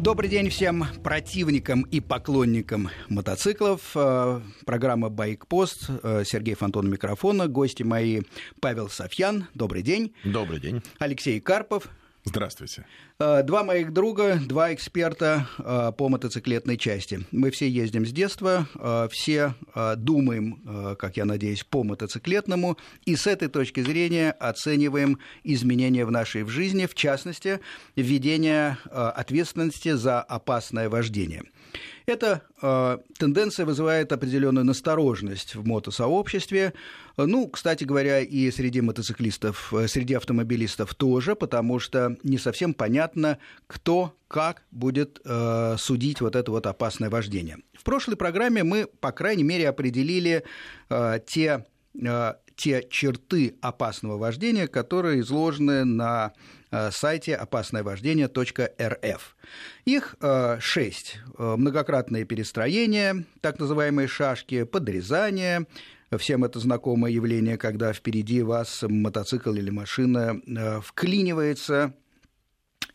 Добрый день всем противникам и поклонникам мотоциклов. Э, программа «Байкпост». Э, Сергей Фонтон микрофона. Гости мои Павел Софьян. Добрый день. Добрый день. Алексей Карпов. Здравствуйте. Э, два моих друга, два эксперта э, по мотоциклетной части. Мы все ездим с детства, э, все думаем, как я надеюсь, по мотоциклетному, и с этой точки зрения оцениваем изменения в нашей жизни, в частности, введение ответственности за опасное вождение. Эта э, тенденция вызывает определенную настороженность в мотосообществе. Ну, кстати говоря, и среди мотоциклистов, среди автомобилистов тоже, потому что не совсем понятно, кто как будет э, судить вот это вот опасное вождение. В прошлой программе мы, по крайней мере, определили э, те, э, те черты опасного вождения, которые изложены на э, сайте опасное-вождение.рф. Их э, шесть. Э, многократное перестроение, так называемые шашки, подрезание, Всем это знакомое явление, когда впереди вас мотоцикл или машина э, вклинивается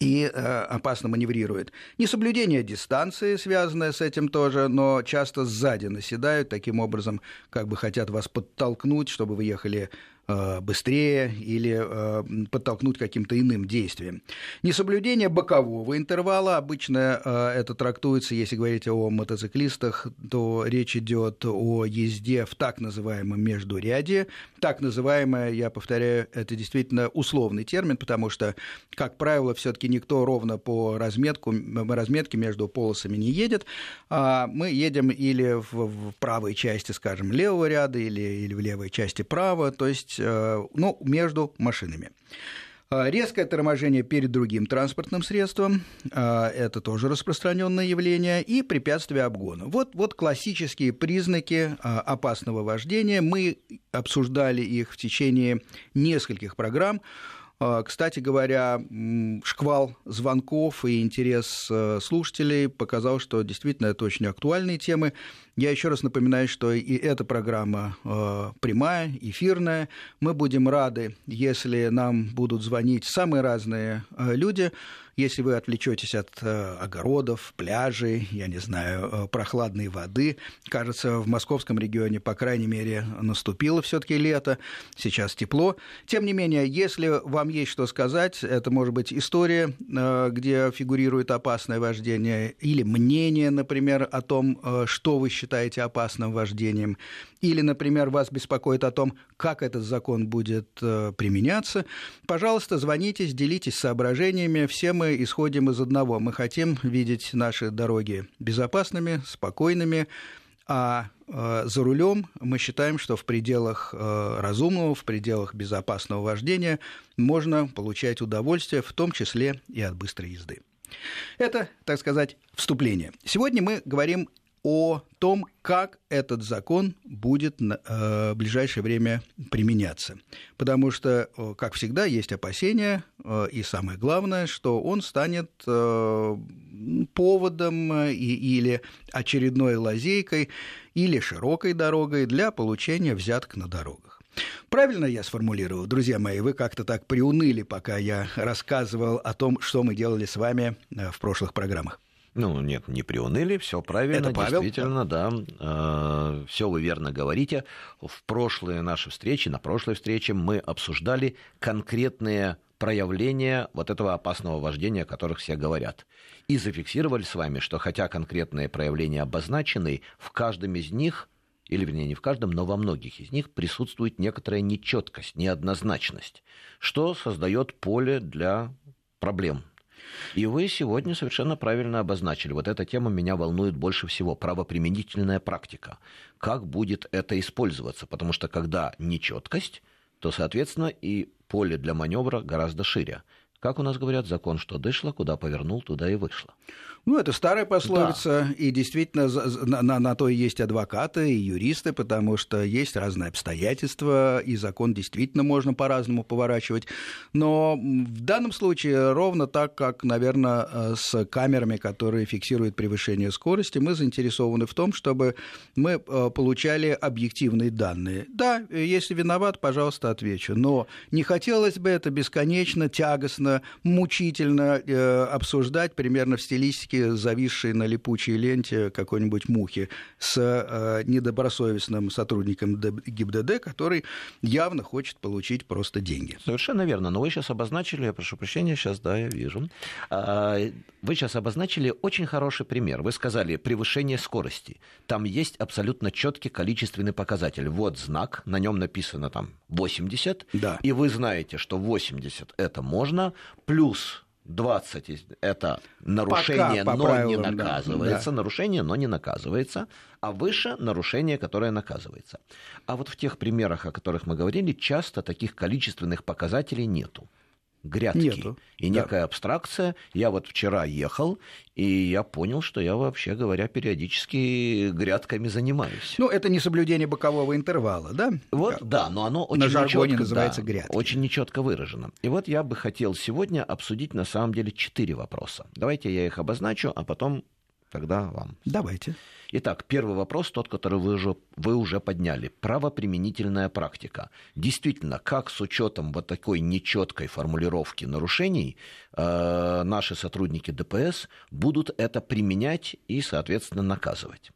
и э, опасно маневрирует. Несоблюдение дистанции, связанное с этим тоже, но часто сзади наседают, таким образом как бы хотят вас подтолкнуть, чтобы вы ехали быстрее или э, подтолкнуть каким-то иным действием. Несоблюдение бокового интервала, обычно э, это трактуется, если говорить о мотоциклистах, то речь идет о езде в так называемом междуряде. Так называемое, я повторяю, это действительно условный термин, потому что, как правило, все-таки никто ровно по разметку, разметке между полосами не едет. А мы едем или в, в правой части, скажем, левого ряда, или, или в левой части права, то есть есть, э, ну, между машинами. Э, резкое торможение перед другим транспортным средством э, – это тоже распространенное явление, и препятствие обгона. Вот, вот классические признаки опасного вождения. Мы обсуждали их в течение нескольких программ. Кстати говоря, шквал звонков и интерес слушателей показал, что действительно это очень актуальные темы. Я еще раз напоминаю, что и эта программа э, прямая, эфирная. Мы будем рады, если нам будут звонить самые разные э, люди. Если вы отвлечетесь от э, огородов, пляжей, я не знаю, э, прохладной воды. Кажется, в московском регионе, по крайней мере, наступило все-таки лето. Сейчас тепло. Тем не менее, если вам есть что сказать, это может быть история, э, где фигурирует опасное вождение, или мнение, например, о том, что вы считаете опасным вождением, или, например, вас беспокоит о том, как этот закон будет применяться, пожалуйста, звоните, делитесь соображениями. Все мы исходим из одного. Мы хотим видеть наши дороги безопасными, спокойными, а э, за рулем мы считаем, что в пределах э, разумного, в пределах безопасного вождения можно получать удовольствие, в том числе и от быстрой езды. Это, так сказать, вступление. Сегодня мы говорим о том, как этот закон будет э, в ближайшее время применяться. Потому что, э, как всегда, есть опасения, э, и самое главное, что он станет поводом или очередной лазейкой или широкой дорогой для получения взяток на дорогах. Правильно я сформулировал, друзья мои, вы как-то так приуныли, пока я рассказывал о том, что мы делали с вами в прошлых программах. Ну, нет, не приуныли, все правильно, Это Павел? действительно, да. да. Э, все вы верно говорите. В прошлые наши встречи, на прошлой встрече мы обсуждали конкретные проявления вот этого опасного вождения, о которых все говорят. И зафиксировали с вами, что хотя конкретные проявления обозначены, в каждом из них или, вернее, не в каждом, но во многих из них присутствует некоторая нечеткость, неоднозначность, что создает поле для проблем и вы сегодня совершенно правильно обозначили. Вот эта тема меня волнует больше всего. Правоприменительная практика. Как будет это использоваться? Потому что когда нечеткость, то, соответственно, и поле для маневра гораздо шире. Как у нас говорят, закон что дышло, куда повернул, туда и вышло. Ну, это старая пословица, да. и действительно на, на, на то и есть адвокаты и юристы, потому что есть разные обстоятельства, и закон действительно можно по-разному поворачивать. Но в данном случае ровно так, как, наверное, э, с камерами, которые фиксируют превышение скорости, мы заинтересованы в том, чтобы мы э, получали объективные данные. Да, если виноват, пожалуйста, отвечу. Но не хотелось бы это бесконечно, тягостно, мучительно э, обсуждать примерно в стилистике переписки, зависшей на липучей ленте какой-нибудь мухи с э, недобросовестным сотрудником ГИБДД, который явно хочет получить просто деньги. Совершенно верно. Но вы сейчас обозначили, я прошу прощения, сейчас, да, я вижу. А, вы сейчас обозначили очень хороший пример. Вы сказали превышение скорости. Там есть абсолютно четкий количественный показатель. Вот знак, на нем написано там 80, да. и вы знаете, что 80 это можно, плюс 20 это нарушение, Пока, но правилам, не наказывается, да. нарушение, но не наказывается, а выше нарушение, которое наказывается. А вот в тех примерах, о которых мы говорили, часто таких количественных показателей нету грядки Нету. и некая да. абстракция. Я вот вчера ехал, и я понял, что я, вообще говоря, периодически грядками занимаюсь. Ну, это не соблюдение бокового интервала, да? Вот, как? да, но оно очень На жаргоне нечетко, называется да, грядки. Очень нечетко выражено. И вот я бы хотел сегодня обсудить на самом деле четыре вопроса. Давайте я их обозначу, а потом тогда вам. Давайте. Итак, первый вопрос, тот, который вы уже, вы уже подняли. Правоприменительная практика. Действительно, как с учетом вот такой нечеткой формулировки нарушений э, наши сотрудники ДПС будут это применять и, соответственно, наказывать?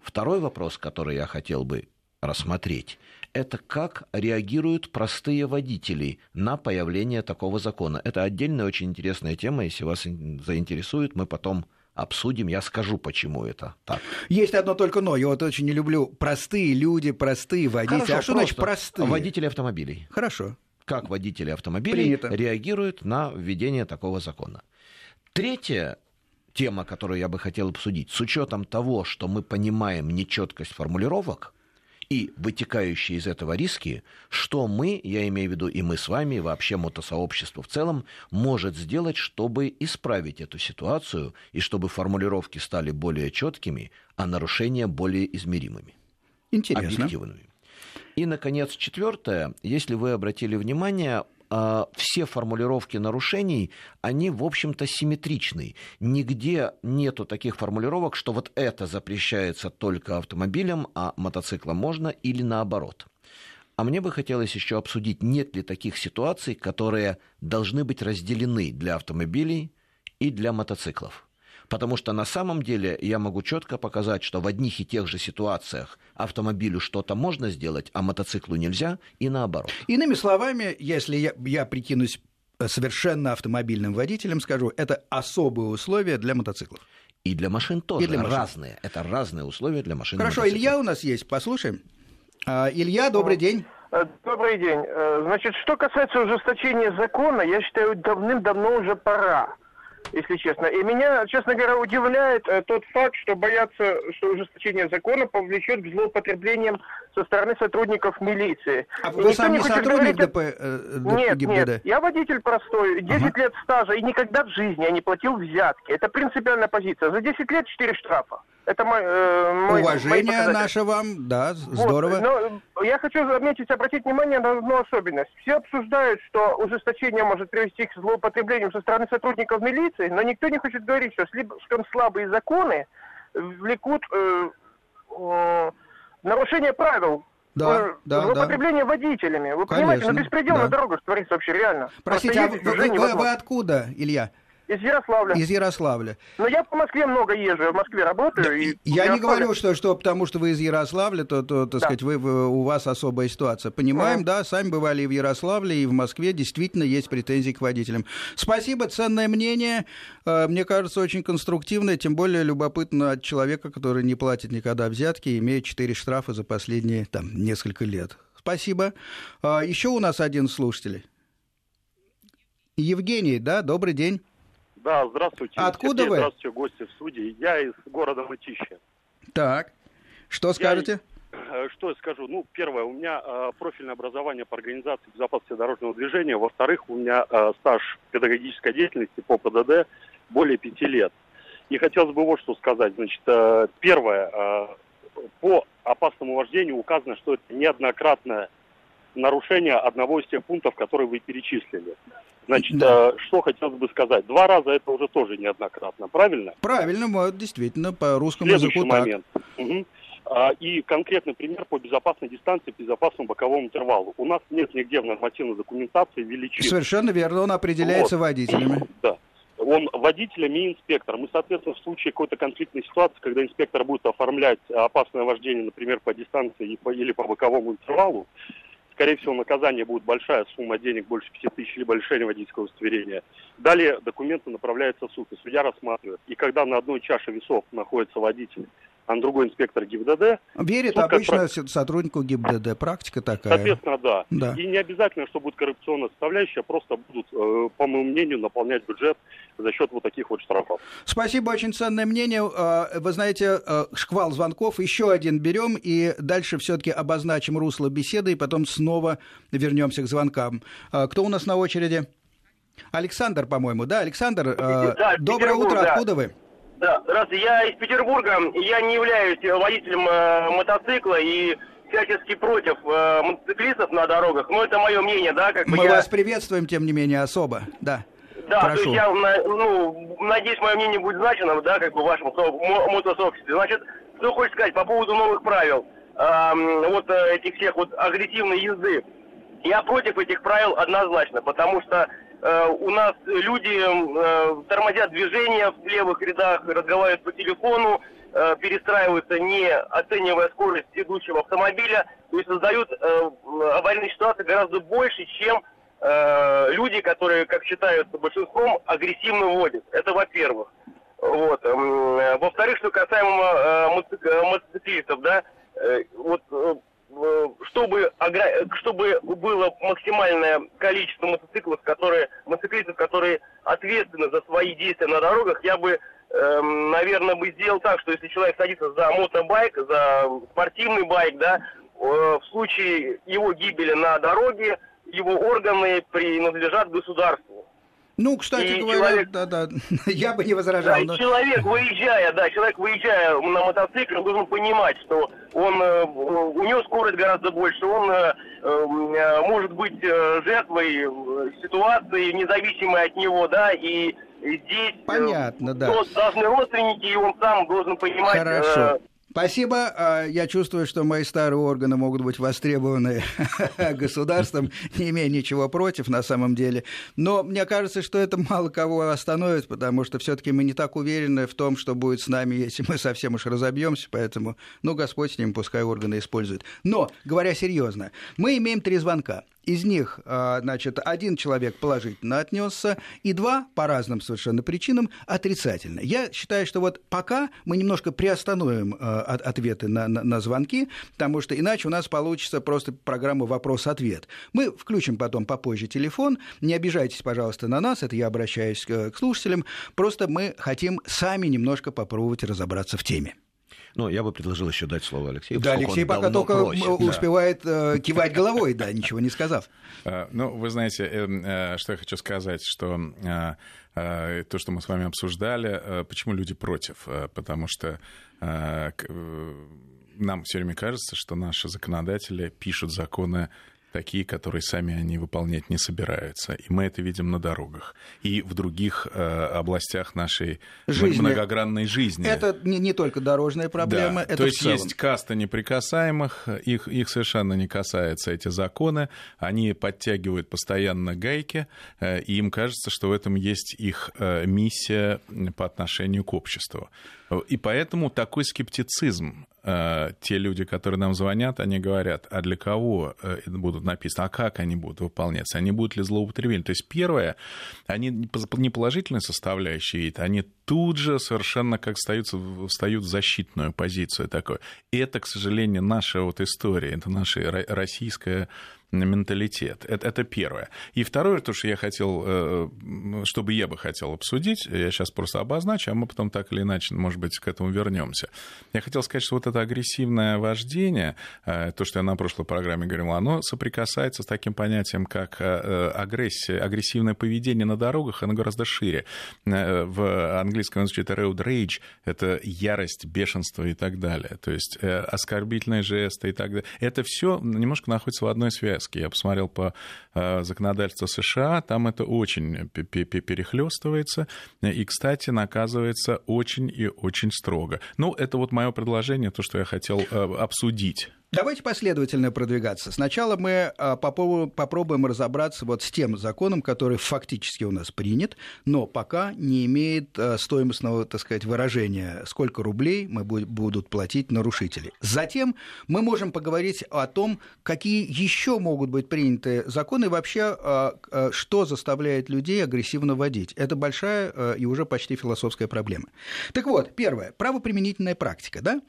Второй вопрос, который я хотел бы рассмотреть, это как реагируют простые водители на появление такого закона. Это отдельная очень интересная тема, если вас заинтересует, мы потом обсудим, я скажу, почему это так. Есть одно только но. Я вот очень не люблю простые люди, простые водители. Хорошо, а что значит простые? Водители автомобилей. Хорошо. Как водители автомобилей Принято. реагируют на введение такого закона. Третья тема, которую я бы хотел обсудить, с учетом того, что мы понимаем нечеткость формулировок, и вытекающие из этого риски, что мы, я имею в виду и мы с вами, и вообще мотосообщество в целом, может сделать, чтобы исправить эту ситуацию и чтобы формулировки стали более четкими, а нарушения более измеримыми. Интересно. Объективными. И, наконец, четвертое. Если вы обратили внимание, все формулировки нарушений, они, в общем-то, симметричны. Нигде нету таких формулировок, что вот это запрещается только автомобилям, а мотоциклам можно, или наоборот. А мне бы хотелось еще обсудить, нет ли таких ситуаций, которые должны быть разделены для автомобилей и для мотоциклов. Потому что на самом деле я могу четко показать, что в одних и тех же ситуациях автомобилю что-то можно сделать, а мотоциклу нельзя, и наоборот. Иными словами, если я, я прикинусь совершенно автомобильным водителем, скажу, это особые условия для мотоциклов. И для машин тоже. И для машин. разные. Это разные условия для машин. Хорошо, Илья у нас есть, послушаем. А, Илья, добрый день. Э, добрый день. Э, значит, что касается ужесточения закона, я считаю, давным-давно уже пора если честно. И меня, честно говоря, удивляет э, тот факт, что боятся, что ужесточение закона повлечет к злоупотреблениям со стороны сотрудников милиции. А вы сам не сотрудник ДП, э, Нет, ГИБДД? нет, я водитель простой, 10 ага. лет стажа, и никогда в жизни я не платил взятки. Это принципиальная позиция. За 10 лет 4 штрафа. Это мой, э, мой Уважение наше вам, да, здорово. Вот, но я хочу заметить, обратить внимание на одну особенность. Все обсуждают, что ужесточение может привести к злоупотреблению со стороны сотрудников милиции, но никто не хочет говорить, что слишком слабые законы влекут э, э, нарушение правил да, э, да, злоупотребление да. водителями. Вы Конечно, понимаете, ну беспредел да. на дорогах творится вообще реально. Простите, а вы, вы, вы, вы откуда, Илья? Из Ярославля. Из Ярославля. Но я по Москве много езжу, в Москве работаю. Да, и я не говорю, что, что потому что вы из Ярославля, то, то так да. сказать, вы, вы, у вас особая ситуация. Понимаем, mm. да, сами бывали и в Ярославле, и в Москве, действительно есть претензии к водителям. Спасибо, ценное мнение, э, мне кажется, очень конструктивное, тем более любопытно от человека, который не платит никогда взятки и имеет 4 штрафа за последние там, несколько лет. Спасибо. А, Еще у нас один слушатель. Евгений, да, добрый день. Да, здравствуйте. Откуда Сергей, вы? Здравствуйте, гости в студии. Я из города Мытищи. Так, что скажете? Я, э, что я скажу? Ну, первое, у меня э, профильное образование по организации безопасности дорожного движения. Во-вторых, у меня э, стаж педагогической деятельности по ПДД более пяти лет. И хотелось бы вот что сказать. Значит, э, первое, э, по опасному вождению указано, что это неоднократное нарушение одного из тех пунктов, которые вы перечислили. Значит, да. э, что хотелось бы сказать. Два раза это уже тоже неоднократно, правильно? Правильно, вот, действительно, по русскому Следующий языку момент. так. Угу. А, и конкретный пример по безопасной дистанции, безопасному боковому интервалу. У нас нет нигде в нормативной документации величин. Совершенно верно, он определяется вот. водителями. Да. он водителем и инспектором. И, соответственно, в случае какой-то конфликтной ситуации, когда инспектор будет оформлять опасное вождение, например, по дистанции или по боковому интервалу, скорее всего, наказание будет большая сумма денег, больше 5 тысяч, либо лишение водительского удостоверения. Далее документы направляются в суд, и судья рассматривает. И когда на одной чаше весов находится водитель, другой инспектор ГИБДД. Верит суд, обычно как... сотруднику ГИБДД, практика такая. Соответственно, да. да. И не обязательно, что будет коррупционная составляющая, просто будут, э, по моему мнению, наполнять бюджет за счет вот таких вот штрафов. Спасибо, очень ценное мнение. Э, вы знаете, э, шквал звонков, еще один берем, и дальше все-таки обозначим русло беседы, и потом снова вернемся к звонкам. Кто у нас на очереди? Александр, по-моему, да, Александр, да, доброе утро, да. откуда вы? Да, здравствуйте, я из Петербурга, я не являюсь водителем э, мотоцикла и всячески против э, мотоциклистов на дорогах, но это мое мнение, да, как бы Мы я... вас приветствуем, тем не менее, особо, да. Да, Прошу. то есть я, ну, надеюсь, мое мнение будет значено, да, как бы в вашем мотосообществе. Значит, что хочешь сказать по поводу новых правил, э, вот этих всех вот агрессивной езды. Я против этих правил однозначно, потому что Э, у нас люди э, тормозят движение в левых рядах, разговаривают по телефону, э, перестраиваются, не оценивая скорость идущего автомобиля, то есть создают аварийные ситуации гораздо больше, чем люди, которые, как считают большинством, агрессивно водят. Это во-первых. Вот. Во-вторых, что касаемо мотоциклистов, да, вот Э, чтобы, чтобы было максимальное количество мотоциклов, которые, мотоциклистов, которые ответственны за свои действия на дорогах, я бы, э, наверное, бы сделал так, что если человек садится за мотобайк, за спортивный байк, да, э, в случае его гибели на дороге, его органы принадлежат государству. Ну, кстати и говоря, человек, да, да, я бы не возражал. Да, но... Человек, выезжая, да, человек, выезжая на мотоцикле, он должен понимать, что он, э, у него скорость гораздо больше, он э, э, может быть жертвой ситуации, независимой от него, да, и здесь Понятно, да. должны родственники, и он сам должен понимать... Хорошо. Спасибо. А, я чувствую, что мои старые органы могут быть востребованы государством, не имея ничего против на самом деле. Но мне кажется, что это мало кого остановит, потому что все-таки мы не так уверены в том, что будет с нами, если мы совсем уж разобьемся. Поэтому, ну, Господь с ним, пускай органы используют. Но, говоря серьезно, мы имеем три звонка. Из них, а, значит, один человек положительно отнесся, и два по разным совершенно причинам отрицательно. Я считаю, что вот пока мы немножко приостановим а, ответы на, на, на звонки, потому что иначе у нас получится просто программа «Вопрос-ответ». Мы включим потом попозже телефон. Не обижайтесь, пожалуйста, на нас, это я обращаюсь к слушателям. Просто мы хотим сами немножко попробовать разобраться в теме. Ну, я бы предложил еще дать слово Алексею. Да, Алексей пока только просит. успевает да. кивать головой, да, ничего не сказав. А, ну, вы знаете, эм, э, что я хочу сказать, что э, э, то, что мы с вами обсуждали, почему люди против? Потому что нам все время кажется, что наши законодатели пишут законы такие, которые сами они выполнять не собираются. И мы это видим на дорогах. И в других э, областях нашей жизни. многогранной жизни. Это не, не только дорожная проблема, да. это То есть есть каста неприкасаемых, их, их совершенно не касаются эти законы, они подтягивают постоянно гайки, э, и им кажется, что в этом есть их э, миссия по отношению к обществу. И поэтому такой скептицизм. Э, те люди, которые нам звонят, они говорят, а для кого э, будут написаны, а как они будут выполняться, они будут ли злоупотребления. То есть первое, они не положительные составляющие, они тут же совершенно как встают, встают в защитную позицию такой. И это, к сожалению, наша вот история, это наша российская менталитет. Это, это первое. И второе, то, что я хотел, э, чтобы я бы хотел обсудить, я сейчас просто обозначу, а мы потом так или иначе, может быть, к этому вернемся. Я хотел сказать, что вот это агрессивное вождение, э, то, что я на прошлой программе говорил, оно соприкасается с таким понятием, как э, агрессия, агрессивное поведение на дорогах, оно гораздо шире. В английском языке это road rage, это ярость, бешенство и так далее. То есть оскорбительные жесты и так далее. Это все немножко находится в одной связи связки. Я посмотрел по э, законодательству США, там это очень перехлестывается и, кстати, наказывается очень и очень строго. Ну, это вот мое предложение, то, что я хотел э, обсудить. Давайте последовательно продвигаться. Сначала мы а, попробуем разобраться вот с тем законом, который фактически у нас принят, но пока не имеет а, стоимостного, так сказать, выражения, сколько рублей мы будут платить нарушители. Затем мы можем поговорить о том, какие еще могут быть приняты законы и вообще, а, что заставляет людей агрессивно водить. Это большая и уже почти философская проблема. Так вот, первое, правоприменительная практика, да?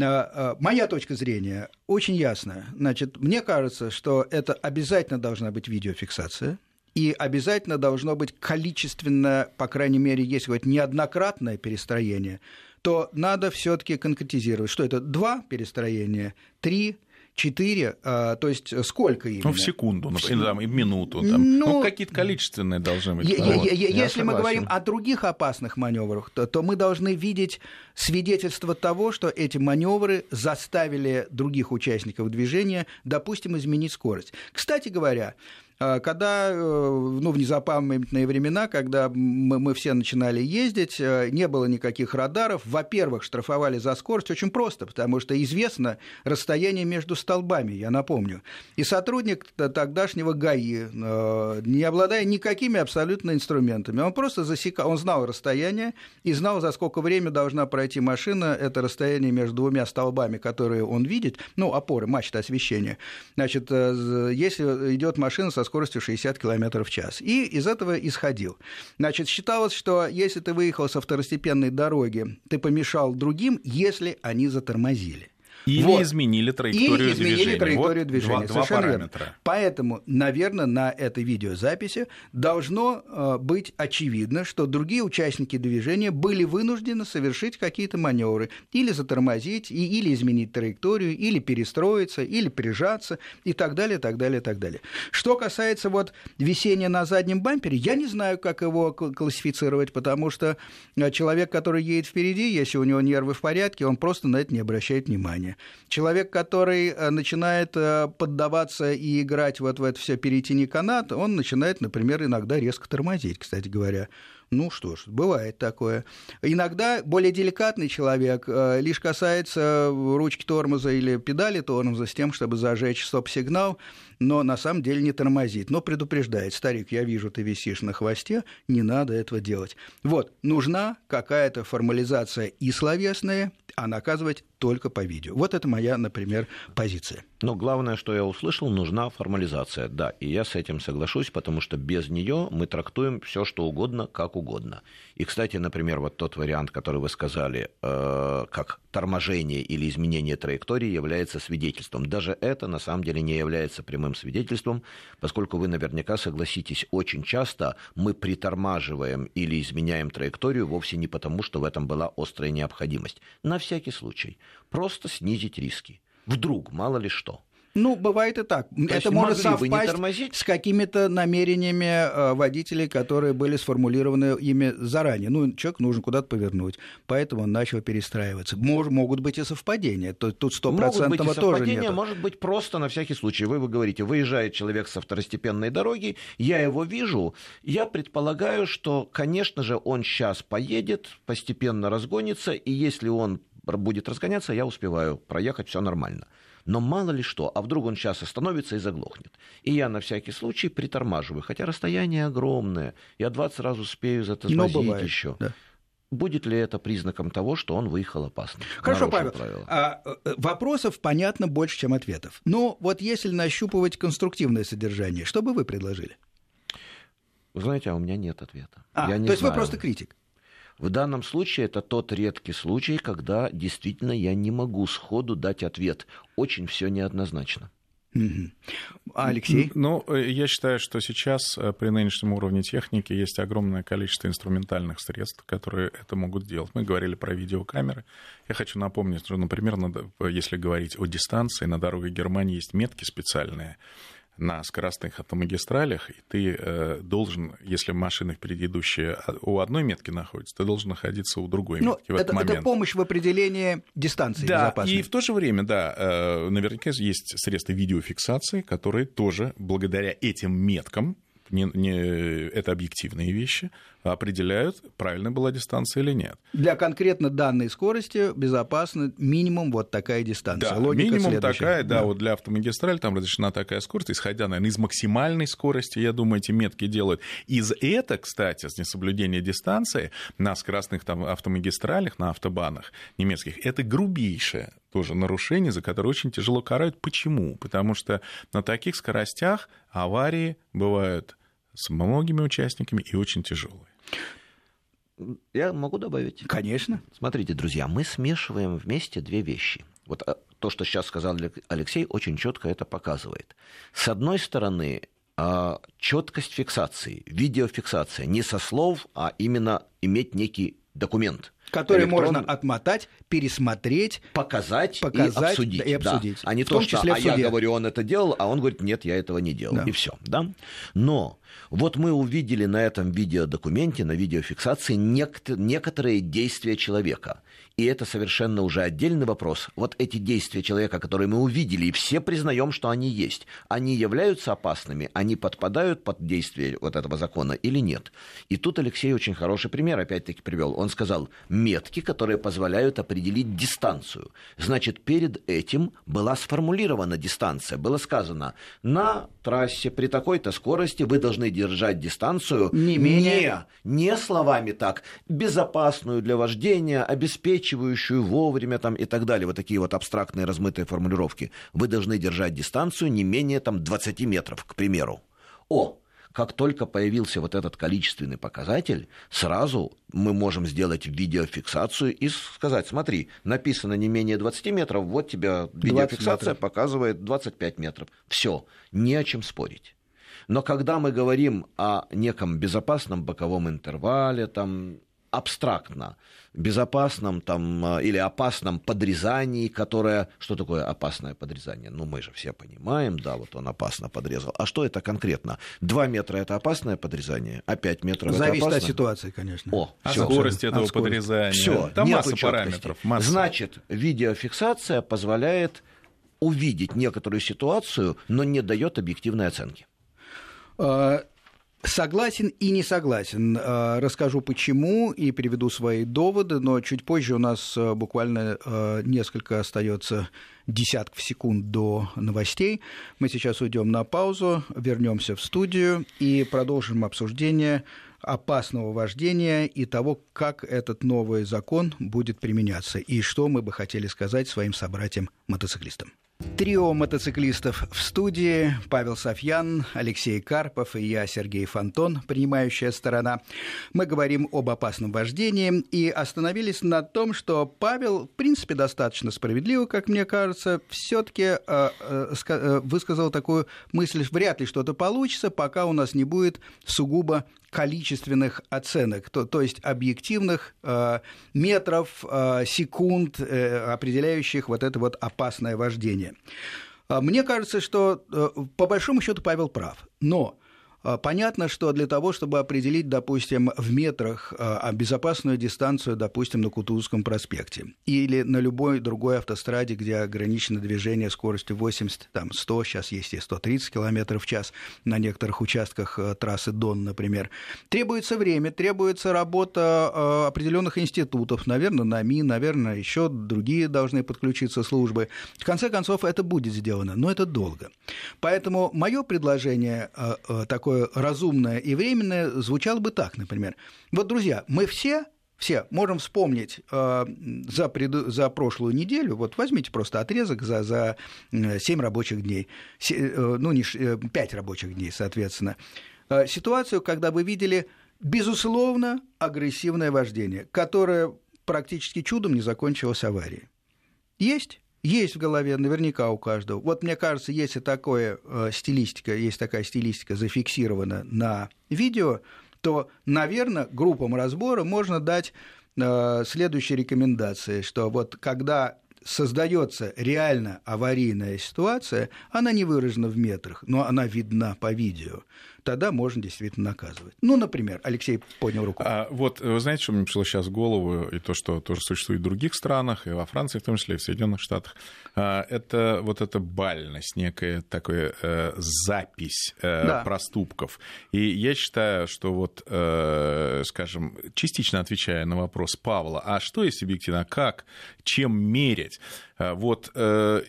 А, а, моя точка зрения очень ясна. Значит, мне кажется, что это обязательно должна быть видеофиксация, и обязательно должно быть количественно, по крайней мере, если говорить неоднократное перестроение, то надо все-таки конкретизировать, что это два перестроения, три, 4, а, то есть сколько именно? Ну, в секунду, например, там, и в минуту. Там. Ну, ну, какие-то количественные должны быть. Я, вот. я, если мы говорим о других опасных маневрах, то, то мы должны видеть свидетельство того, что эти маневры заставили других участников движения, допустим, изменить скорость. Кстати говоря, когда, э, ну, в незапамятные времена, когда мы, мы все начинали ездить, э, не было никаких радаров. Во-первых, штрафовали за скорость очень просто, потому что известно расстояние между столбами, я напомню. И сотрудник тогдашнего ГАИ, э, не обладая никакими абсолютно инструментами, он просто засекал, он знал расстояние и знал, за сколько время должна пройти машина, это расстояние между двумя столбами, которые он видит, ну, опоры, мачта освещения. Значит, если идет машина со скоростью 60 км в час. И из этого исходил. Значит, считалось, что если ты выехал со второстепенной дороги, ты помешал другим, если они затормозили. Или вот. изменили траекторию Или изменили движения. траекторию вот движения. Два, два параметра. Верно. Поэтому, наверное, на этой видеозаписи должно э, быть очевидно, что другие участники движения были вынуждены совершить какие-то маневры. Или затормозить, и, или изменить траекторию, или перестроиться, или прижаться, и так далее, так далее, так далее. Что касается вот висения на заднем бампере, я не знаю, как его классифицировать, потому что э, человек, который едет впереди, если у него нервы в порядке, он просто на это не обращает внимания. Человек, который э, начинает э, поддаваться и играть вот в это все перетяни канат, он начинает, например, иногда резко тормозить, кстати говоря. Ну что ж, бывает такое. Иногда более деликатный человек э, лишь касается ручки тормоза или педали тормоза с тем, чтобы зажечь стоп-сигнал, но на самом деле не тормозит. Но предупреждает, старик, я вижу, ты висишь на хвосте, не надо этого делать. Вот, нужна какая-то формализация и словесная, а наказывать только по видео. Вот это моя, например, позиция. Но главное, что я услышал, нужна формализация. Да, и я с этим соглашусь, потому что без нее мы трактуем все, что угодно, как угодно. И, кстати, например, вот тот вариант, который вы сказали, э, как торможение или изменение траектории является свидетельством. Даже это на самом деле не является прямым свидетельством, поскольку вы наверняка согласитесь, очень часто мы притормаживаем или изменяем траекторию вовсе не потому, что в этом была острая необходимость. На всякий случай. Просто снизить риски. Вдруг, мало ли что. Ну, бывает и так. То Это может совпасть с какими-то намерениями э, водителей, которые были сформулированы ими заранее. Ну, человек нужно куда-то повернуть, поэтому он начал перестраиваться. Мож, могут быть и совпадения, тут стопроцентного тоже нет. Может быть просто на всякий случай. Вы, вы говорите, выезжает человек со второстепенной дороги, я его вижу, я предполагаю, что, конечно же, он сейчас поедет, постепенно разгонится, и если он будет разгоняться, я успеваю проехать, все нормально. Но мало ли что, а вдруг он сейчас остановится и заглохнет. И я на всякий случай притормаживаю, хотя расстояние огромное, я 20 раз успею затормозить еще. Да. Будет ли это признаком того, что он выехал опасно? Хорошо, Павел. А, э, вопросов понятно больше, чем ответов. Но вот если нащупывать конструктивное содержание, что бы вы предложили? Вы знаете, а у меня нет ответа. А, я не то есть вы просто критик? В данном случае это тот редкий случай, когда действительно я не могу сходу дать ответ. Очень все неоднозначно. А Алексей? Ну, э, я считаю, что сейчас э, при нынешнем уровне техники есть огромное количество инструментальных средств, которые это могут делать. Мы говорили про видеокамеры. Я хочу напомнить, что, например, если говорить о дистанции, на дороге Германии есть метки специальные, на скоростных автомагистралях, и ты э, должен, если машина впереди идущая у одной метки находится, ты должен находиться у другой ну, метки в это, этот момент. Это помощь в определении дистанции да, безопасной. и в то же время, да, э, наверняка есть средства видеофиксации, которые тоже благодаря этим меткам не, не, это объективные вещи, определяют, правильно была дистанция или нет. Для конкретно данной скорости безопасно минимум вот такая дистанция. Да, Логика минимум следующая. такая, да, да, вот для автомагистрали там разрешена такая скорость, исходя, наверное, из максимальной скорости, я думаю, эти метки делают. Из это, кстати, с несоблюдения дистанции на скоростных там автомагистралях, на автобанах немецких, это грубейшее тоже нарушение, за которое очень тяжело карают. Почему? Потому что на таких скоростях аварии бывают с многими участниками и очень тяжелые. Я могу добавить? Конечно. Смотрите, друзья, мы смешиваем вместе две вещи. Вот а, то, что сейчас сказал Алексей, очень четко это показывает. С одной стороны, а, четкость фиксации, видеофиксация, не со слов, а именно иметь некий документ. Который электрон... можно отмотать, пересмотреть, показать, показать и обсудить. Да, и обсудить. Да. А не в то, что а я говорю, он это делал, а он говорит, нет, я этого не делал. Да. И все. Да? Но вот мы увидели на этом видеодокументе, на видеофиксации некоторые действия человека. И это совершенно уже отдельный вопрос. Вот эти действия человека, которые мы увидели, и все признаем, что они есть, они являются опасными, они подпадают под действие вот этого закона или нет. И тут Алексей очень хороший пример опять-таки привел. Он сказал, метки, которые позволяют определить дистанцию. Значит, перед этим была сформулирована дистанция. Было сказано, на трассе при такой-то скорости вы должны держать дистанцию не, менее... не, не словами так, безопасную для вождения, обеспечивающую вовремя там, и так далее. Вот такие вот абстрактные размытые формулировки. Вы должны держать дистанцию не менее там, 20 метров, к примеру. О, как только появился вот этот количественный показатель, сразу мы можем сделать видеофиксацию и сказать, смотри, написано не менее 20 метров, вот тебе видеофиксация показывает 25 метров. Все, не о чем спорить. Но когда мы говорим о неком безопасном боковом интервале, там, абстрактно, безопасном там, а, или опасном подрезании, которое... Что такое опасное подрезание? Ну, мы же все понимаем, да, вот он опасно подрезал. А что это конкретно? Два метра – это опасное подрезание, а пять метров – это Зависит от ситуации, конечно. О, а всё, скорость этого скорости. подрезания. Все, там масса параметров. Масса. Значит, видеофиксация позволяет увидеть некоторую ситуацию, но не дает объективной оценки. Согласен и не согласен. Э, расскажу почему и приведу свои доводы, но чуть позже у нас э, буквально э, несколько остается десятков секунд до новостей. Мы сейчас уйдем на паузу, вернемся в студию и продолжим обсуждение опасного вождения и того, как этот новый закон будет применяться и что мы бы хотели сказать своим собратьям-мотоциклистам. Трио мотоциклистов в студии. Павел Софьян, Алексей Карпов и я, Сергей Фонтон, принимающая сторона. Мы говорим об опасном вождении и остановились на том, что Павел, в принципе, достаточно справедливо, как мне кажется, все-таки э, э, э, высказал такую мысль, вряд ли что-то получится, пока у нас не будет сугубо количественных оценок, то, то есть объективных э, метров, э, секунд, э, определяющих вот это вот опасное вождение. А мне кажется, что э, по большому счету Павел прав, но понятно, что для того, чтобы определить, допустим, в метрах а, безопасную дистанцию, допустим, на Кутузовском проспекте или на любой другой автостраде, где ограничено движение скоростью 80, там 100, сейчас есть и 130 км в час на некоторых участках а, трассы Дон, например, требуется время, требуется работа определенных институтов, наверное, НАМИ, наверное, еще другие должны подключиться службы. В конце концов, это будет сделано, но это долго. Поэтому мое предложение такое такое разумное и временное звучало бы так, например. Вот, друзья, мы все все можем вспомнить э, за, пред... за прошлую неделю, вот возьмите просто отрезок за, за 7 рабочих дней, Се... Э, ну, не 5 э, рабочих дней, соответственно, э, ситуацию, когда вы видели, безусловно, агрессивное вождение, которое практически чудом не закончилось аварией. Есть? Есть в голове наверняка у каждого. Вот мне кажется, если такое э, стилистика, есть такая стилистика зафиксирована на видео, то, наверное, группам разбора можно дать э, следующие рекомендации, что вот когда создается реально аварийная ситуация, она не выражена в метрах, но она видна по видео. Тогда можно действительно наказывать. Ну, например, Алексей поднял руку. А, вот, вы знаете, что мне пришло сейчас в голову, и то, что тоже существует в других странах, и во Франции в том числе, и в Соединенных Штатах, а, это вот эта бальность, некая такая э, запись э, да. проступков. И я считаю, что вот, э, скажем, частично отвечая на вопрос Павла, а что есть объективно, как, чем мерить? Вот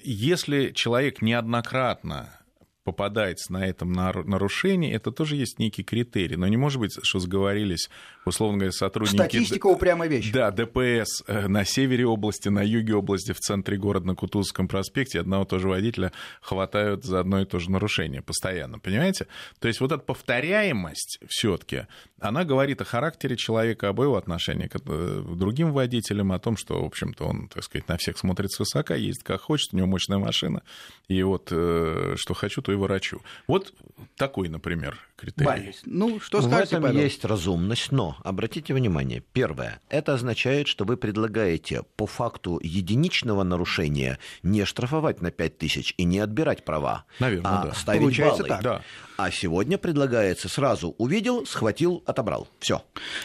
если человек неоднократно попадается на этом нарушении, это тоже есть некий критерий. Но не может быть, что сговорились, условно говоря, сотрудники... Статистика упрямая вещь. Да, ДПС э, на севере области, на юге области, в центре города, на Кутузовском проспекте одного и того же водителя хватают за одно и то же нарушение постоянно, понимаете? То есть вот эта повторяемость все таки она говорит о характере человека, об его отношении к э, другим водителям, о том, что, в общем-то, он, так сказать, на всех смотрит свысока, ездит как хочет, у него мощная машина, и вот э, что хочу, то и ворочу. Вот такой, например, критерий. Балис. Ну, что скажете, В этом есть разумность, но обратите внимание, первое, это означает, что вы предлагаете по факту единичного нарушения не штрафовать на 5 тысяч и не отбирать права, Наверное, а да. ставить Получается баллы. Так. Да. А сегодня предлагается сразу увидел, схватил, отобрал. Все.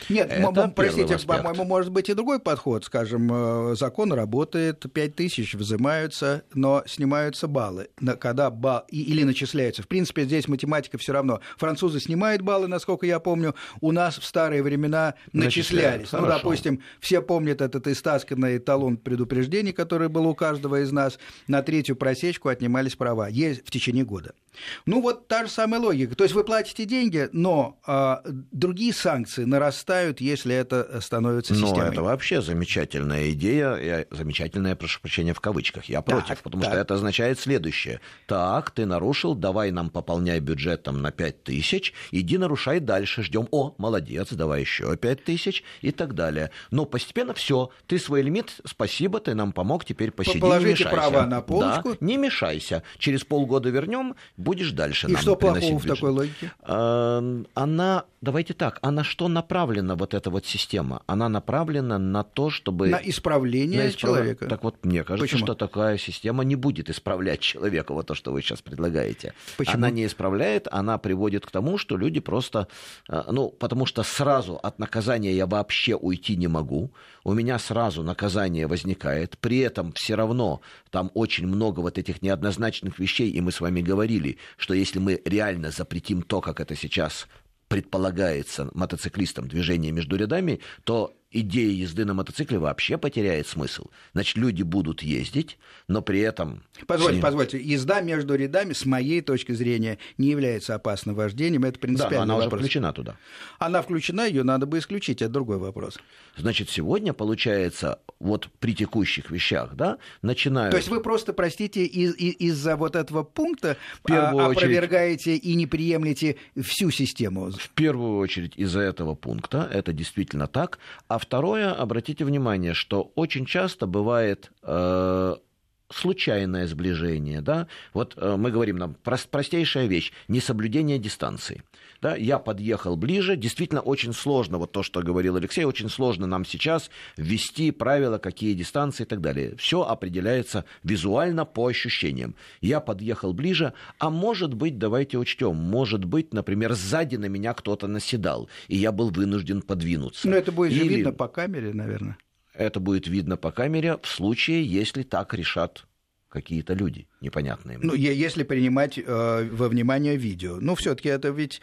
Нет, это простите, по-моему, может быть и другой подход. Скажем, э, закон работает, 5 тысяч взимаются, но снимаются баллы. Когда балл, или начисляются. В принципе, здесь математика все равно. Французы снимают баллы, насколько я помню. У нас в старые времена начислялись. Ну, допустим, все помнят этот истасканный талон предупреждений, который был у каждого из нас. На третью просечку отнимались права. Есть в течение года. Ну, вот та же самая логика. То есть вы платите деньги, но э, другие санкции нарастают, если это становится системой. Ну, это вообще замечательная идея, я, замечательная, прошу прощения, в кавычках. Я против, так, потому так. что это означает следующее. Так, ты нарушил, давай нам пополняй бюджет там, на 5 тысяч, иди нарушай дальше, ждем. О, молодец, давай еще 5 тысяч и так далее. Но постепенно все, ты свой лимит, спасибо, ты нам помог, теперь посиди, Положите не мешайся. права на полочку. Да, не мешайся. Через полгода вернем, будешь дальше И нам что плохого в такой логике? Эм, она, давайте так, она что направлена, вот эта вот система? Она направлена на то, чтобы... На исправление на исправ... человека. Так вот, мне кажется, Почему? что такая система не будет исправлять человека, вот то, что вы сейчас предлагаете. Почему? Она не исправляет, она приводит к тому, что люди просто... Э, ну, потому что сразу от наказания я вообще уйти не могу. У меня сразу наказание возникает. При этом все равно там очень много вот этих неоднозначных вещей, и мы с вами говорили, что если мы реально запретим то, как это сейчас предполагается мотоциклистам движение между рядами, то идея езды на мотоцикле вообще потеряет смысл. Значит, люди будут ездить, но при этом... Позвольте, позвольте, езда между рядами, с моей точки зрения, не является опасным вождением, это принципиально да, она вопрос. уже включена туда. Она включена, ее надо бы исключить, это другой вопрос. Значит, сегодня, получается, вот при текущих вещах, да, начинают... То есть вы просто, простите, из- из-за вот этого пункта а, опровергаете очередь... и не приемлете всю систему? В первую очередь из-за этого пункта, это действительно так, а а второе, обратите внимание, что очень часто бывает э, случайное сближение, да, вот э, мы говорим нам прост, простейшая вещь, несоблюдение дистанции, да, я подъехал ближе, действительно очень сложно, вот то, что говорил Алексей, очень сложно нам сейчас ввести правила, какие дистанции и так далее, все определяется визуально по ощущениям, я подъехал ближе, а может быть, давайте учтем, может быть, например, сзади на меня кто-то наседал, и я был вынужден подвинуться. Но это будет Или... видно по камере, наверное. Это будет видно по камере в случае, если так решат какие-то люди непонятные. Ну, если принимать э, во внимание видео. Ну, все-таки это ведь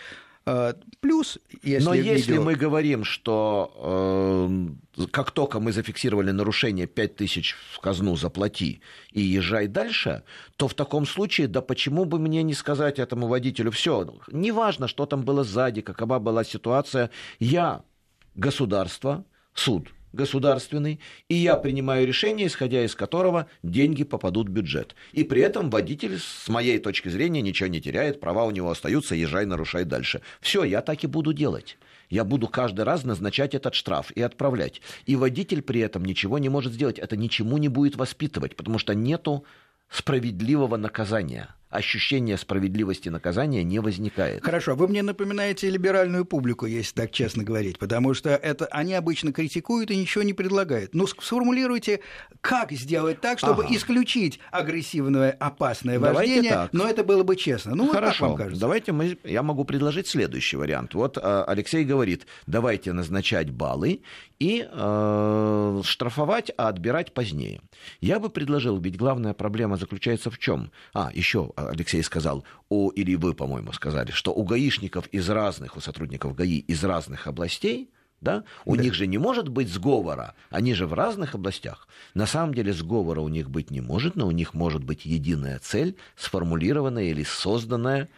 плюс, если Но видео... если мы говорим, что э, как только мы зафиксировали нарушение 5 тысяч в казну заплати и езжай дальше, то в таком случае, да почему бы мне не сказать этому водителю, все, неважно, что там было сзади, какова была ситуация, я государство, суд, государственный, и я принимаю решение, исходя из которого деньги попадут в бюджет. И при этом водитель, с моей точки зрения, ничего не теряет, права у него остаются, езжай, нарушай дальше. Все, я так и буду делать. Я буду каждый раз назначать этот штраф и отправлять. И водитель при этом ничего не может сделать. Это ничему не будет воспитывать, потому что нету справедливого наказания – ощущения справедливости наказания не возникает. Хорошо, вы мне напоминаете либеральную публику, если так честно говорить, потому что это они обычно критикуют и ничего не предлагают. Ну, сформулируйте, как сделать так, чтобы ага. исключить агрессивное, опасное вождение, так. но это было бы честно. Ну, Хорошо, вот кажется. давайте мы, я могу предложить следующий вариант. Вот а, Алексей говорит, давайте назначать баллы и э, штрафовать, а отбирать позднее. Я бы предложил, ведь главная проблема заключается в чем? А, еще Алексей сказал, у, или вы, по-моему, сказали, что у гаишников из разных, у сотрудников ГАИ из разных областей, да? У да. них же не может быть сговора, они же в разных областях. На самом деле сговора у них быть не может, но у них может быть единая цель, сформулированная или созданная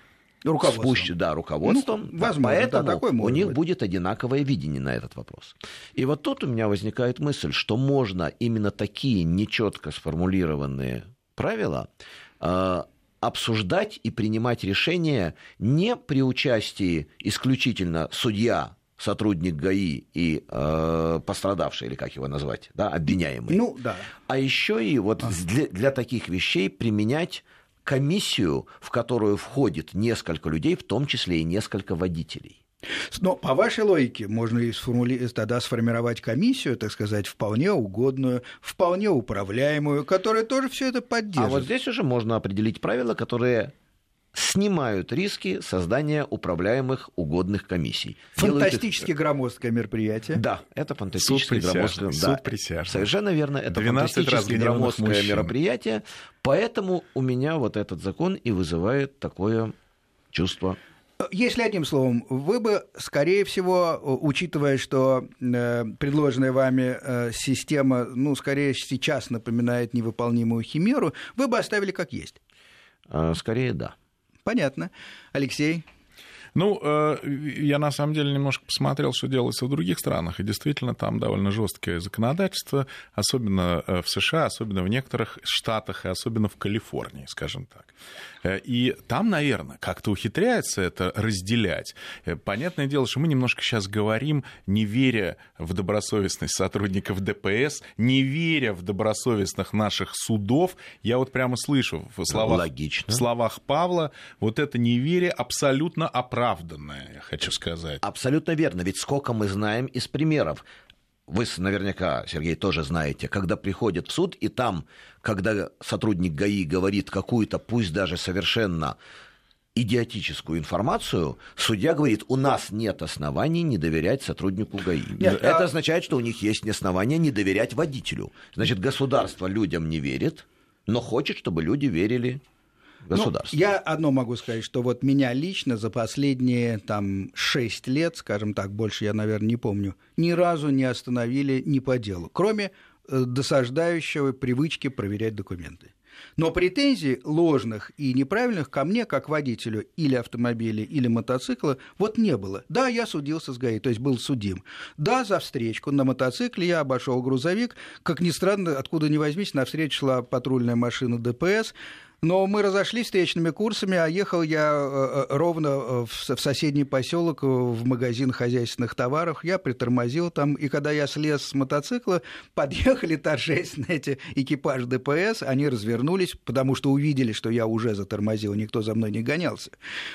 руководством. Спущ... Да, руководством. Ну, возможно, Поэтому да, такой у них быть. будет одинаковое видение на этот вопрос. И вот тут у меня возникает мысль, что можно именно такие нечетко сформулированные правила э, обсуждать и принимать решения не при участии исключительно судья, сотрудник ГАИ и э, пострадавший, или как его назвать, да, обвиняемый. Ну, да. А еще и вот а. для, для таких вещей применять комиссию, в которую входит несколько людей, в том числе и несколько водителей. Но по вашей логике можно и сформули... тогда сформировать комиссию, так сказать, вполне угодную, вполне управляемую, которая тоже все это поддержит. А вот здесь уже можно определить правила, которые снимают риски создания управляемых угодных комиссий. Фантастически их... громоздкое мероприятие. Да, это фантастически громоздкое. Да, совершенно верно, это фантастически громоздкое мужчин. мероприятие. Поэтому у меня вот этот закон и вызывает такое чувство если одним словом, вы бы, скорее всего, учитывая, что э, предложенная вами э, система, ну, скорее сейчас напоминает невыполнимую химеру, вы бы оставили как есть? Скорее, да. Понятно. Алексей? Ну, э, я на самом деле немножко посмотрел, что делается в других странах, и действительно там довольно жесткое законодательство, особенно э, в США, особенно в некоторых штатах, и особенно в Калифорнии, скажем так. Э, и там, наверное, как-то ухитряется это разделять. Понятное дело, что мы немножко сейчас говорим, не веря в добросовестность сотрудников ДПС, не веря в добросовестных наших судов. Я вот прямо слышу в словах, Логично. в словах Павла вот это неверие абсолютно оправдано оправданное, я хочу сказать. Абсолютно верно, ведь сколько мы знаем из примеров. Вы наверняка, Сергей, тоже знаете, когда приходят в суд, и там, когда сотрудник ГАИ говорит какую-то, пусть даже совершенно идиотическую информацию, судья говорит, у нас нет оснований не доверять сотруднику ГАИ. Нет, Это а... означает, что у них есть основания не доверять водителю. Значит, государство людям не верит, но хочет, чтобы люди верили государства. Ну, я одно могу сказать, что вот меня лично за последние там шесть лет, скажем так, больше я, наверное, не помню, ни разу не остановили ни по делу, кроме э, досаждающего привычки проверять документы. Но претензий ложных и неправильных ко мне, как водителю или автомобиля, или мотоцикла, вот не было. Да, я судился с ГАИ, то есть был судим. Да, за встречку на мотоцикле я обошел грузовик. Как ни странно, откуда ни возьмись, навстречу шла патрульная машина ДПС. Но мы разошлись встречными курсами, а ехал я э, э, ровно э, в соседний поселок в магазин хозяйственных товаров. Я притормозил там, и когда я слез с мотоцикла, подъехали торжественно эти экипаж ДПС, они развернулись, потому что увидели, что я уже затормозил, никто за мной не гонялся.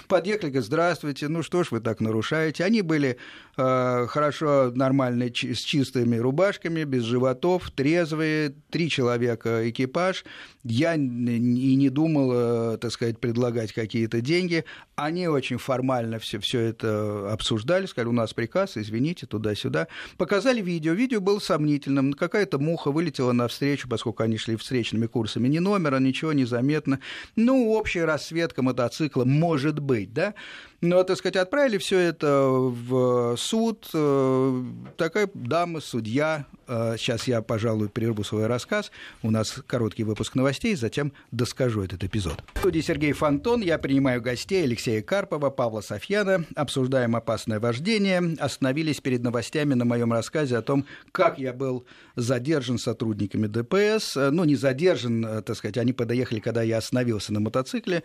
Подъехали, говорят, здравствуйте, ну что ж вы так нарушаете? Они были э, хорошо, нормально, с чистыми рубашками, без животов, трезвые, три человека экипаж. Я и не думал, так сказать, предлагать какие-то деньги. Они очень формально все, все это обсуждали, сказали, у нас приказ, извините, туда-сюда. Показали видео. Видео было сомнительным. Какая-то муха вылетела навстречу, поскольку они шли встречными курсами. Ни номера, ничего не заметно. Ну, общая расцветка мотоцикла может быть, да? Но, так сказать, отправили все это в суд. Э, такая дама, судья. Сейчас э, я, пожалуй, прерву свой рассказ. У нас короткий выпуск новостей, затем доскажу этот эпизод. В студии Сергей Фонтон. Я принимаю гостей Алексея Карпова, Павла Софьяна. Обсуждаем опасное вождение. Остановились перед новостями на моем рассказе о том, как я был задержан сотрудниками ДПС. Ну, не задержан, э, так сказать, они подоехали, когда я остановился на мотоцикле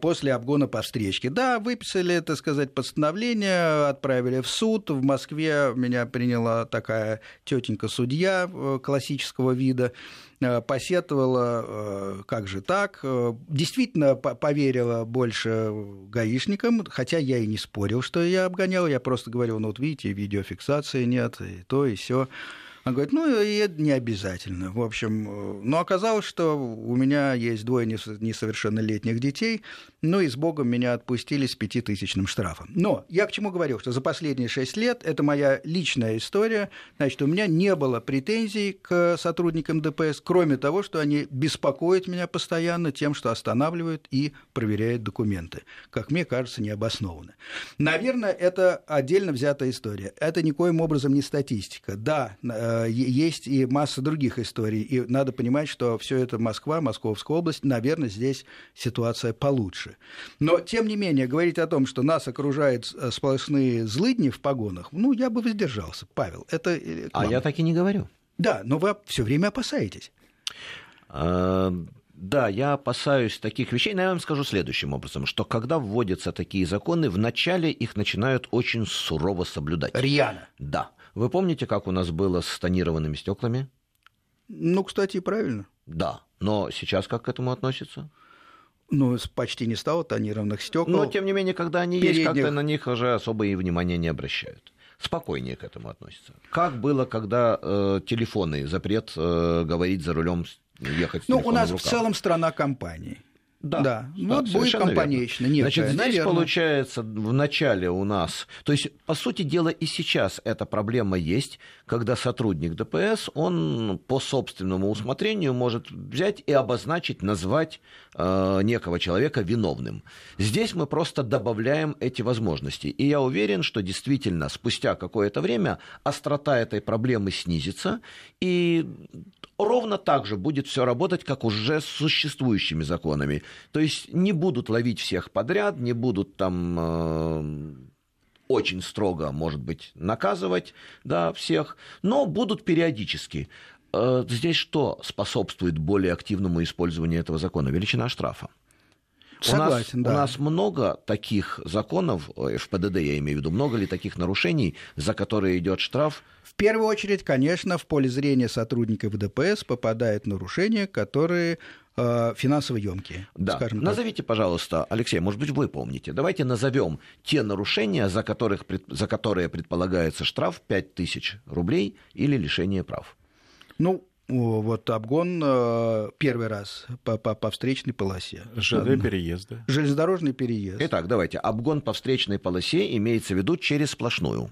после обгона по встречке. Да, выписали, так сказать, постановление, отправили в суд. В Москве меня приняла такая тетенька судья классического вида посетовала, как же так, действительно поверила больше гаишникам, хотя я и не спорил, что я обгонял, я просто говорил, ну вот видите, видеофиксации нет, и то, и все. Он говорит, ну, и это не обязательно. В общем, э, но оказалось, что у меня есть двое несовершеннолетних детей, ну и с Богом меня отпустили с пятитысячным штрафом. Но я к чему говорил, что за последние шесть лет, это моя личная история, значит, у меня не было претензий к сотрудникам ДПС, кроме того, что они беспокоят меня постоянно тем, что останавливают и проверяют документы. Как мне кажется, необоснованно. Наверное, это отдельно взятая история. Это никоим образом не статистика. Да, э, есть и масса других историй. И надо понимать, что все это Москва, Московская область, наверное, здесь ситуация получше. Но, тем не менее, говорить о том, что нас окружают э, сплошные злыдни в погонах, ну, я бы воздержался, Павел. Это э, а я так и не говорю. Да, но вы все время опасаетесь. А, да, я опасаюсь таких вещей, но я вам скажу следующим образом, что когда вводятся такие законы, вначале их начинают очень сурово соблюдать. Рьяно. Да. Вы помните, как у нас было с тонированными стеклами? Ну, кстати, правильно. Да. Но сейчас как к этому относятся? Ну, почти не стало тонированных стекол. Но, тем не менее, когда они передних... есть, как-то на них уже особо и внимания не обращают. Спокойнее к этому относятся. Как было, когда э, телефоны, запрет э, говорить за рулем, ехать с Ну, у нас в целом страна компаний. Да, да. да вот будет компанично. Некая, Значит, здесь наверное. получается в начале у нас, то есть, по сути дела, и сейчас эта проблема есть, когда сотрудник ДПС, он по собственному усмотрению может взять и обозначить, назвать э, некого человека виновным. Здесь мы просто добавляем эти возможности. И я уверен, что действительно спустя какое-то время острота этой проблемы снизится, и ровно так же будет все работать, как уже с существующими законами. То есть не будут ловить всех подряд, не будут там э, очень строго, может быть, наказывать да, всех, но будут периодически. Э, здесь что способствует более активному использованию этого закона? Величина штрафа. Согласен, у нас, да. У нас много таких законов, в ПДД я имею в виду, много ли таких нарушений, за которые идет штраф в первую очередь, конечно, в поле зрения сотрудников ДПС попадают нарушения, которые э, финансово емкие. Да. Скажем Назовите, пожалуйста, Алексей, может быть, вы помните. Давайте назовем те нарушения, за, которых, за которые предполагается штраф 5000 рублей или лишение прав. Ну, вот обгон э, первый раз по, по, по встречной полосе. ЖД переезды. Железнодорожный переезд. Итак, давайте. Обгон по встречной полосе имеется в виду через сплошную.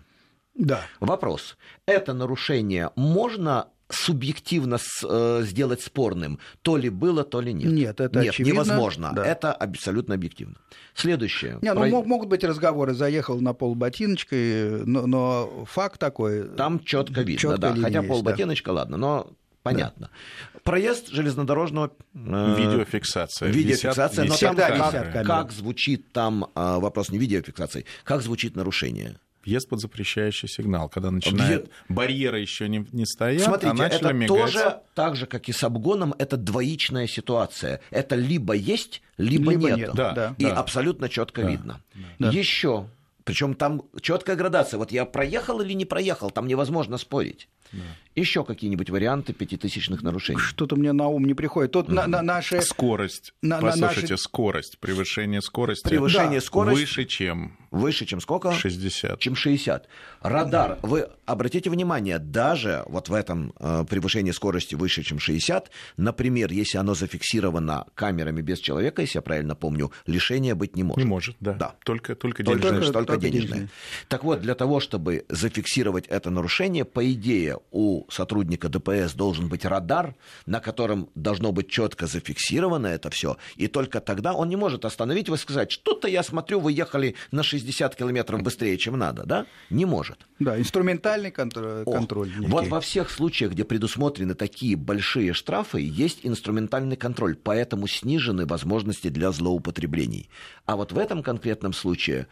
Да. Вопрос. Это нарушение можно субъективно с, э, сделать спорным, то ли было, то ли нет. Нет, это нет, очевидно. невозможно. Да. Это абсолютно объективно. Следующее. Не, ну, Про... могут быть разговоры, заехал на полботиночкой, но, но факт такой. Там четко видно, чётко да. Хотя есть, полботиночка, да. ладно, но понятно. Да. Проезд железнодорожного... Э, видеофиксация. Видеофиксация, висят, но там как, как звучит там, э, вопрос не видеофиксации, как звучит нарушение? въезд под запрещающий сигнал, когда начинает Въезд... барьеры еще не, не стоят, Смотрите, а начали это мигать. тоже так же, как и с обгоном, это двоичная ситуация. Это либо есть, либо, либо нет. нет. Да, и да. абсолютно четко да, видно. Да. Еще причем там четкая градация. Вот я проехал или не проехал, там невозможно спорить. Да. Еще какие-нибудь варианты пятитысячных нарушений? Что-то мне на ум не приходит. Тут mm-hmm. на, на наши... Скорость. На, Послушайте, наши... скорость. Превышение скорости. Превышение да. скорости. Выше, чем... Выше, чем сколько? 60. Чем 60. Радар. Mm-hmm. Вы обратите внимание, даже вот в этом э, превышении скорости выше, чем 60, например, если оно зафиксировано камерами без человека, если я правильно помню, лишения быть не может. Не может, да. да. Только, только денежное. Только, только, только денежное. денежное. Так вот, для того, чтобы зафиксировать это нарушение, по идее, у сотрудника ДПС должен быть радар, на котором должно быть четко зафиксировано это все, и только тогда он не может остановить вас и сказать, что-то я смотрю, вы ехали на 60 километров быстрее, чем надо, да? Не может. Да, инструментальный контроль. О, контроль вот во всех случаях, где предусмотрены такие большие штрафы, есть инструментальный контроль, поэтому снижены возможности для злоупотреблений. А вот в этом конкретном случае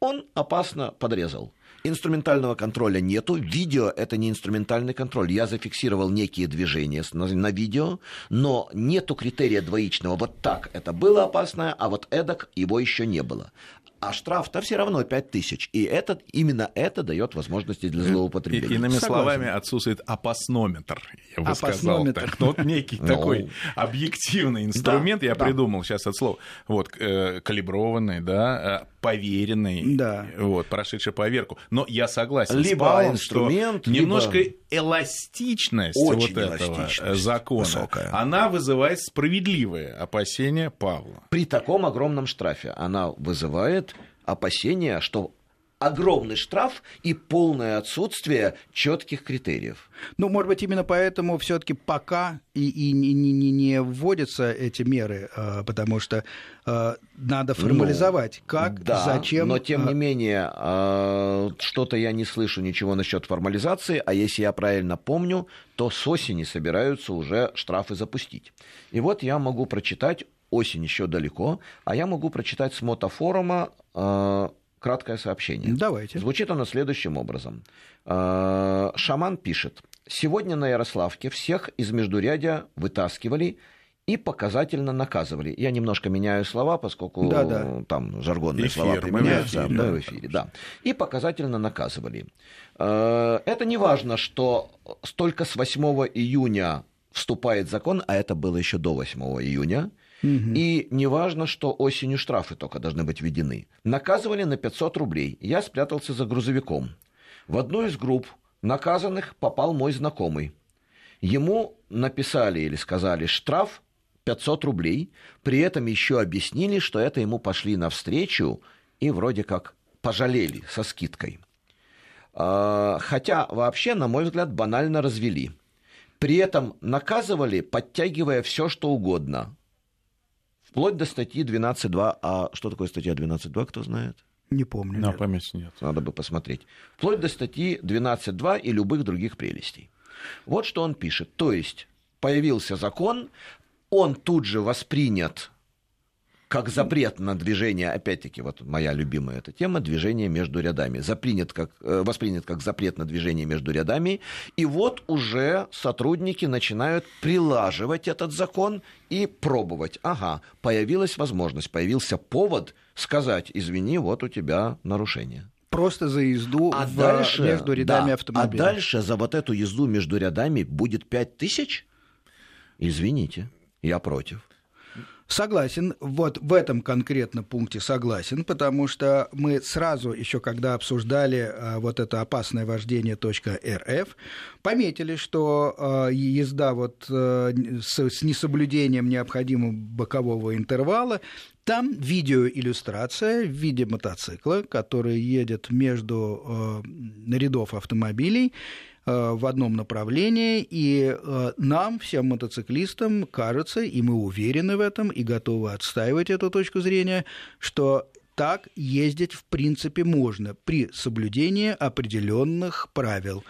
он опасно подрезал. Инструментального контроля нету. Видео — это не инструментальный контроль. Я зафиксировал некие движения на, на видео, но нету критерия двоичного. Вот так это было опасное, а вот эдак его еще не было. А штраф-то все равно 5 тысяч. И это, именно это дает возможности для злоупотребления. И, иными Согласен. словами, отсутствует опаснометр, я бы опаснометр. сказал. Так. Ну, вот некий no. Ну. такой объективный инструмент, да, я да. придумал сейчас это слово. Вот, э, калиброванный, да, э, поверенный, да. вот, прошедший поверку. Но я согласен либо с Павлом, инструмент, что либо... немножко эластичность Очень вот этого закона, высокая. она вызывает справедливые опасения Павла. При таком огромном штрафе она вызывает опасения, что огромный штраф и полное отсутствие четких критериев. Ну, может быть, именно поэтому все-таки пока и, и не, не, не вводятся эти меры, а, потому что а, надо ну, формализовать, ну, как, да, зачем. Но тем не а, менее, что-то я не слышу ничего насчет формализации, а если я правильно помню, то с осени собираются уже штрафы запустить. И вот я могу прочитать осень еще далеко, а я могу прочитать с мотофорума краткое сообщение. Давайте. Звучит оно следующим образом. А, Шаман пишет. Сегодня на Ярославке всех из междурядя вытаскивали и показательно наказывали. Я немножко меняю слова, поскольку да, да. там жаргонные Эфир, слова применяются. Мы в эфире, да. в эфире, да. И показательно наказывали. А, это не важно, что только с 8 июня вступает закон, а это было еще до 8 июня, Угу. И неважно, что осенью штрафы только должны быть введены. Наказывали на 500 рублей. Я спрятался за грузовиком. В одну из групп наказанных попал мой знакомый. Ему написали или сказали штраф 500 рублей, при этом еще объяснили, что это ему пошли навстречу и вроде как пожалели со скидкой. А, хотя вообще, на мой взгляд, банально развели. При этом наказывали, подтягивая все, что угодно. Вплоть до статьи 12.2. А что такое статья 12.2, кто знает? Не помню. На нет. память нет. Надо бы посмотреть. Вплоть до статьи 12.2 и любых других прелестей. Вот что он пишет. То есть появился закон, он тут же воспринят как запрет на движение, опять-таки, вот моя любимая эта тема, движение между рядами, запринят как, э, воспринят как запрет на движение между рядами, и вот уже сотрудники начинают прилаживать этот закон и пробовать. Ага, появилась возможность, появился повод сказать, извини, вот у тебя нарушение просто за езду а в, дальше, между рядами да, автомобиля. А дальше за вот эту езду между рядами будет 5 тысяч? Извините, я против. Согласен, вот в этом конкретно пункте согласен, потому что мы сразу, еще когда обсуждали а, вот это опасное вождение .рф, пометили, что а, езда вот а, с, несоблюдением необходимого бокового интервала. Там видеоиллюстрация в виде мотоцикла, который едет между э, рядов автомобилей, Э, в одном направлении, и э, нам, всем мотоциклистам, кажется, и мы уверены в этом, и готовы отстаивать эту точку зрения, что так ездить в принципе можно при соблюдении определенных правил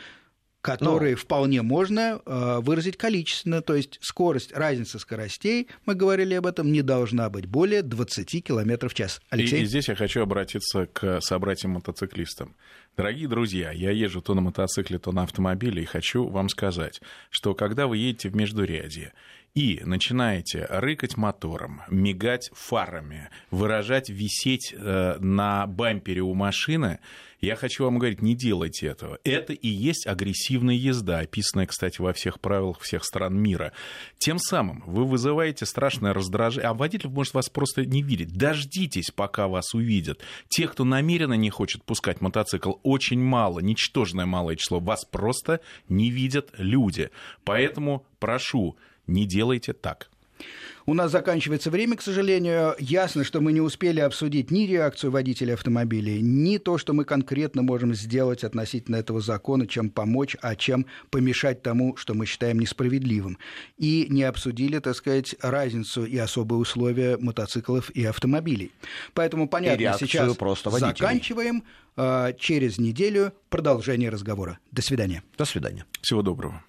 которые ну, вполне можно э, выразить количественно, то есть скорость, разница скоростей, мы говорили об этом, не должна быть более 20 км в час. Алексей? И, и здесь я хочу обратиться к собратьям-мотоциклистам. Дорогие друзья, я езжу то на мотоцикле, то на автомобиле, и хочу вам сказать, что когда вы едете в Междурядье, и начинаете рыкать мотором, мигать фарами, выражать, висеть э, на бампере у машины, я хочу вам говорить, не делайте этого. Это и есть агрессивная езда, описанная, кстати, во всех правилах всех стран мира. Тем самым вы вызываете страшное раздражение, а водитель может вас просто не видеть. Дождитесь, пока вас увидят. Те, кто намеренно не хочет пускать мотоцикл, очень мало, ничтожное малое число. Вас просто не видят люди. Поэтому прошу, не делайте так. У нас заканчивается время, к сожалению. Ясно, что мы не успели обсудить ни реакцию водителей автомобилей, ни то, что мы конкретно можем сделать относительно этого закона, чем помочь, а чем помешать тому, что мы считаем несправедливым. И не обсудили, так сказать, разницу и особые условия мотоциклов и автомобилей. Поэтому, понятно, сейчас просто заканчиваем. А, через неделю продолжение разговора. До свидания. До свидания. Всего доброго.